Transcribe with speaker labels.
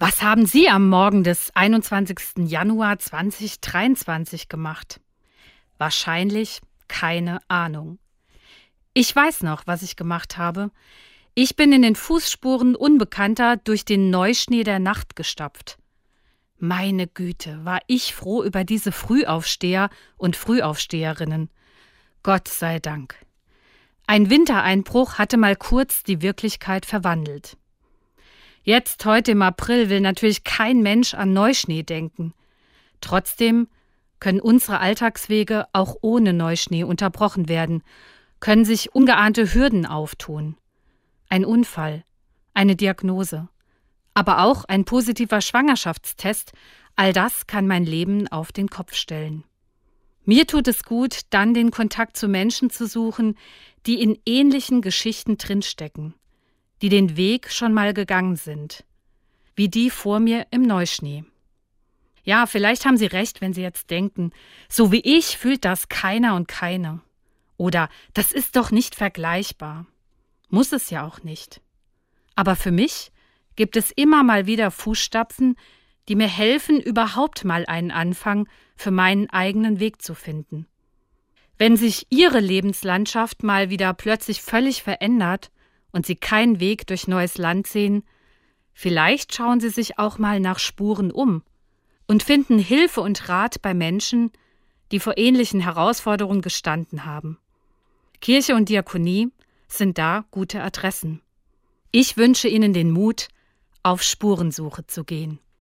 Speaker 1: Was haben Sie am Morgen des 21. Januar 2023 gemacht? Wahrscheinlich keine Ahnung. Ich weiß noch, was ich gemacht habe. Ich bin in den Fußspuren Unbekannter durch den Neuschnee der Nacht gestapft. Meine Güte, war ich froh über diese Frühaufsteher und Frühaufsteherinnen. Gott sei Dank. Ein Wintereinbruch hatte mal kurz die Wirklichkeit verwandelt. Jetzt, heute im April, will natürlich kein Mensch an Neuschnee denken. Trotzdem können unsere Alltagswege auch ohne Neuschnee unterbrochen werden, können sich ungeahnte Hürden auftun. Ein Unfall, eine Diagnose, aber auch ein positiver Schwangerschaftstest, all das kann mein Leben auf den Kopf stellen. Mir tut es gut, dann den Kontakt zu Menschen zu suchen, die in ähnlichen Geschichten drinstecken, die den Weg schon mal gegangen sind, wie die vor mir im Neuschnee. Ja, vielleicht haben Sie recht, wenn Sie jetzt denken, so wie ich fühlt das keiner und keine. Oder das ist doch nicht vergleichbar. Muss es ja auch nicht. Aber für mich gibt es immer mal wieder Fußstapfen, die mir helfen, überhaupt mal einen Anfang für meinen eigenen Weg zu finden. Wenn sich Ihre Lebenslandschaft mal wieder plötzlich völlig verändert und Sie keinen Weg durch neues Land sehen, vielleicht schauen Sie sich auch mal nach Spuren um und finden Hilfe und Rat bei Menschen, die vor ähnlichen Herausforderungen gestanden haben. Kirche und Diakonie sind da gute Adressen. Ich wünsche Ihnen den Mut, auf Spurensuche zu gehen.